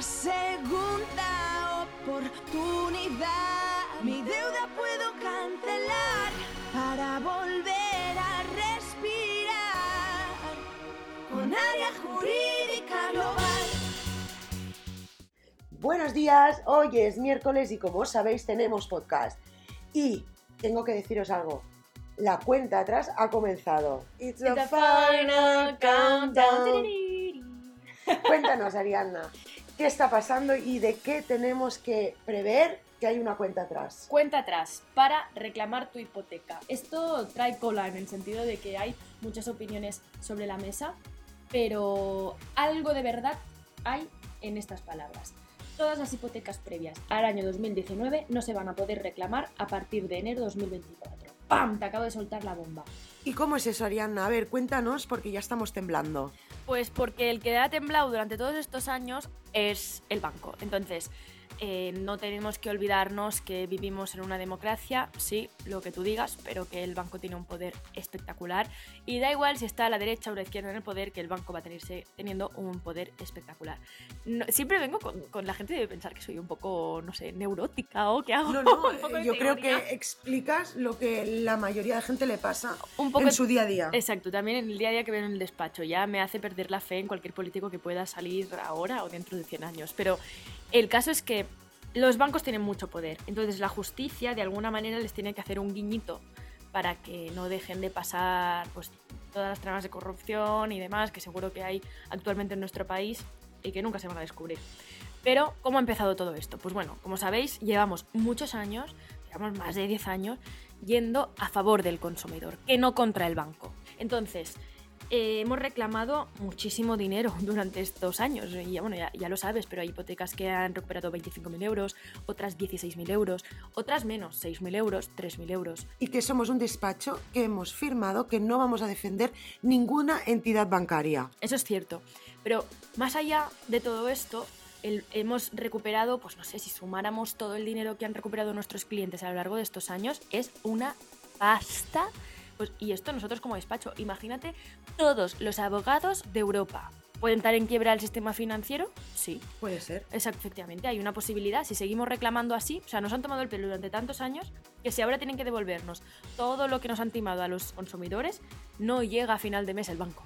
una segunda oportunidad. Mi deuda puedo cancelar para volver a respirar con área jurídica global. Buenos días, hoy es miércoles y como sabéis tenemos podcast. Y tengo que deciros algo, la cuenta atrás ha comenzado. It's the final countdown. Cuéntanos, Ariadna, ¿qué está pasando y de qué tenemos que prever que hay una cuenta atrás? Cuenta atrás para reclamar tu hipoteca. Esto trae cola en el sentido de que hay muchas opiniones sobre la mesa, pero algo de verdad hay en estas palabras. Todas las hipotecas previas al año 2019 no se van a poder reclamar a partir de enero 2024. ¡Pam! Te acabo de soltar la bomba. ¿Y cómo es eso, Ariadna? A ver, cuéntanos porque ya estamos temblando. Pues porque el que ha temblado durante todos estos años es el banco. Entonces, eh, no tenemos que olvidarnos que vivimos en una democracia, sí, lo que tú digas, pero que el banco tiene un poder espectacular. Y da igual si está a la derecha o a la izquierda en el poder, que el banco va a tenerse teniendo un poder espectacular. No- siempre vengo con, con la gente de pensar que soy un poco, no sé, neurótica o que hago. No, no, un poco de yo creo que explicas lo que la mayoría de gente le pasa Un poco en su día a día. Exacto, también en el día a día que veo en el despacho. Ya me hace perder la fe en cualquier político que pueda salir ahora o dentro de 100 años. Pero el caso es que los bancos tienen mucho poder. Entonces la justicia de alguna manera les tiene que hacer un guiñito para que no dejen de pasar pues, todas las tramas de corrupción y demás que seguro que hay actualmente en nuestro país y que nunca se van a descubrir. Pero, ¿cómo ha empezado todo esto? Pues bueno, como sabéis, llevamos muchos años, llevamos más de 10 años, yendo a favor del consumidor, que no contra el banco. Entonces, eh, hemos reclamado muchísimo dinero durante estos años. Y ya, bueno, ya, ya lo sabes, pero hay hipotecas que han recuperado 25.000 euros, otras 16.000 euros, otras menos, 6.000 euros, 3.000 euros. Y que somos un despacho que hemos firmado que no vamos a defender ninguna entidad bancaria. Eso es cierto. Pero más allá de todo esto, el- hemos recuperado, pues no sé, si sumáramos todo el dinero que han recuperado nuestros clientes a lo largo de estos años, es una pasta. Pues, y esto nosotros como despacho, imagínate todos los abogados de Europa. ¿Pueden estar en quiebra el sistema financiero? Sí. Puede ser. Exacto, efectivamente, hay una posibilidad. Si seguimos reclamando así, o sea, nos han tomado el pelo durante tantos años que si ahora tienen que devolvernos todo lo que nos han timado a los consumidores, no llega a final de mes el banco.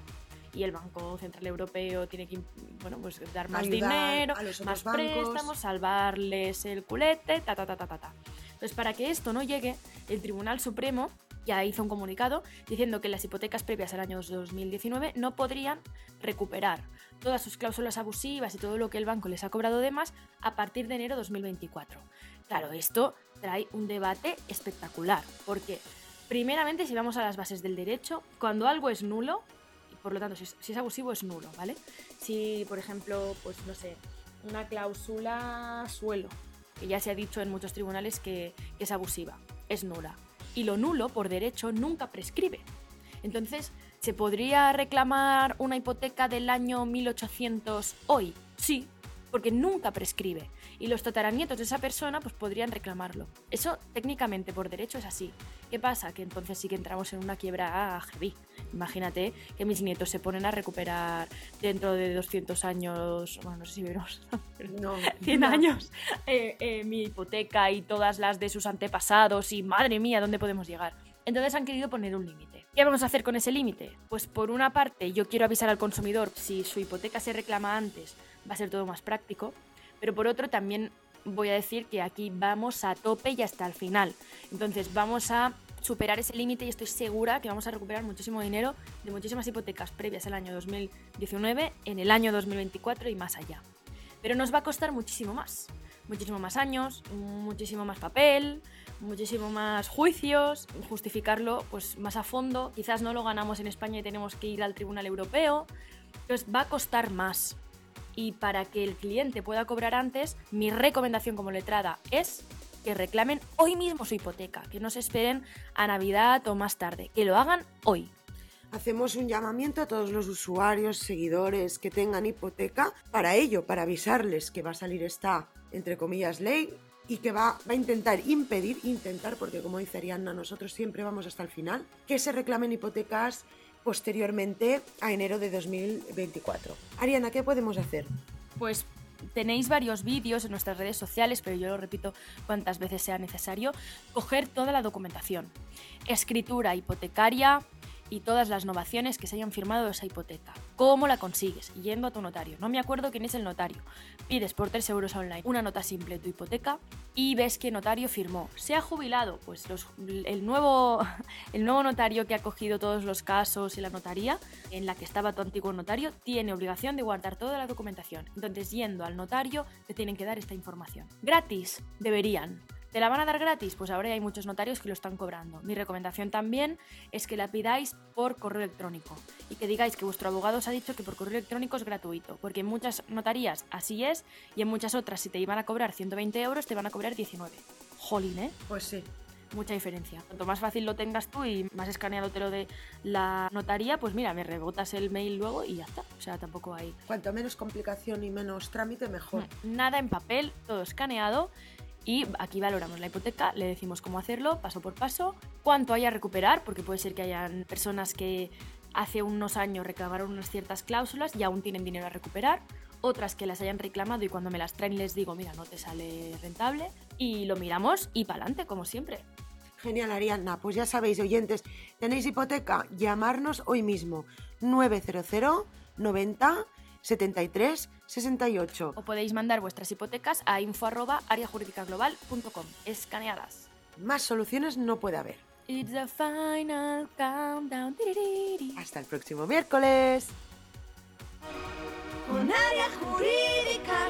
Y el Banco Central Europeo tiene que bueno, pues dar más Ayudar dinero, a los otros más bancos. préstamos, salvarles el culete, ta, ta, ta, ta, ta, ta. Entonces, para que esto no llegue, el Tribunal Supremo ya hizo un comunicado diciendo que las hipotecas previas al año 2019 no podrían recuperar todas sus cláusulas abusivas y todo lo que el banco les ha cobrado de más a partir de enero 2024. Claro, esto trae un debate espectacular, porque primeramente si vamos a las bases del derecho, cuando algo es nulo, y por lo tanto si es, si es abusivo es nulo, ¿vale? Si, por ejemplo, pues no sé, una cláusula suelo, que ya se ha dicho en muchos tribunales que es abusiva, es nula. Y lo nulo, por derecho, nunca prescribe. Entonces, ¿se podría reclamar una hipoteca del año 1800 hoy? Sí, porque nunca prescribe. Y los tataranietos de esa persona pues podrían reclamarlo. Eso técnicamente por derecho es así. ¿Qué pasa? Que entonces sí que entramos en una quiebra heavy. Imagínate que mis nietos se ponen a recuperar dentro de 200 años, bueno, no sé si veremos, No. 100 años, eh, eh, mi hipoteca y todas las de sus antepasados y madre mía, ¿dónde podemos llegar? Entonces han querido poner un límite. ¿Qué vamos a hacer con ese límite? Pues por una parte yo quiero avisar al consumidor si su hipoteca se reclama antes, va a ser todo más práctico, pero por otro también voy a decir que aquí vamos a tope y hasta el final. Entonces vamos a superar ese límite y estoy segura que vamos a recuperar muchísimo dinero de muchísimas hipotecas previas al año 2019, en el año 2024 y más allá. Pero nos va a costar muchísimo más. Muchísimo más años, muchísimo más papel, muchísimo más juicios, justificarlo pues más a fondo. Quizás no lo ganamos en España y tenemos que ir al Tribunal Europeo. Entonces va a costar más. Y para que el cliente pueda cobrar antes, mi recomendación como letrada es que reclamen hoy mismo su hipoteca, que no se esperen a Navidad o más tarde, que lo hagan hoy. Hacemos un llamamiento a todos los usuarios, seguidores que tengan hipoteca para ello, para avisarles que va a salir esta, entre comillas, ley y que va, a intentar impedir, intentar, porque como dice Arianna, nosotros siempre vamos hasta el final, que se reclamen hipotecas posteriormente a enero de 2024. Ariana, ¿qué podemos hacer? Pues tenéis varios vídeos en nuestras redes sociales, pero yo lo repito cuantas veces sea necesario, coger toda la documentación. Escritura hipotecaria, y todas las novaciones que se hayan firmado de esa hipoteca. ¿Cómo la consigues? Yendo a tu notario. No me acuerdo quién es el notario. Pides por 3 euros online una nota simple de tu hipoteca y ves qué notario firmó. ¿Se ha jubilado? Pues el, nuevo, el nuevo notario que ha cogido todos los casos y la notaría en la que estaba tu antiguo notario tiene obligación de guardar toda la documentación. Entonces, yendo al notario, te tienen que dar esta información. Gratis, deberían. ¿Te la van a dar gratis? Pues ahora hay muchos notarios que lo están cobrando. Mi recomendación también es que la pidáis por correo electrónico y que digáis que vuestro abogado os ha dicho que por correo electrónico es gratuito, porque en muchas notarías así es y en muchas otras si te iban a cobrar 120 euros te van a cobrar 19. Jolín, ¿eh? Pues sí mucha diferencia. Cuanto más fácil lo tengas tú y más escaneado te lo de la notaría, pues mira, me rebotas el mail luego y ya está. O sea, tampoco hay. Cuanto menos complicación y menos trámite, mejor. Nada en papel, todo escaneado y aquí valoramos la hipoteca, le decimos cómo hacerlo, paso por paso, cuánto hay a recuperar, porque puede ser que hayan personas que hace unos años reclamaron unas ciertas cláusulas y aún tienen dinero a recuperar, otras que las hayan reclamado y cuando me las traen les digo, mira, no te sale rentable, y lo miramos y para adelante, como siempre. Genial, Ariadna. Pues ya sabéis, oyentes, tenéis hipoteca, llamarnos hoy mismo. 900 90 73 68. O podéis mandar vuestras hipotecas a info@areajurídicaglobal.com, escaneadas. Más soluciones no puede haber. It's the final countdown. Hasta el próximo miércoles. Con área jurídica.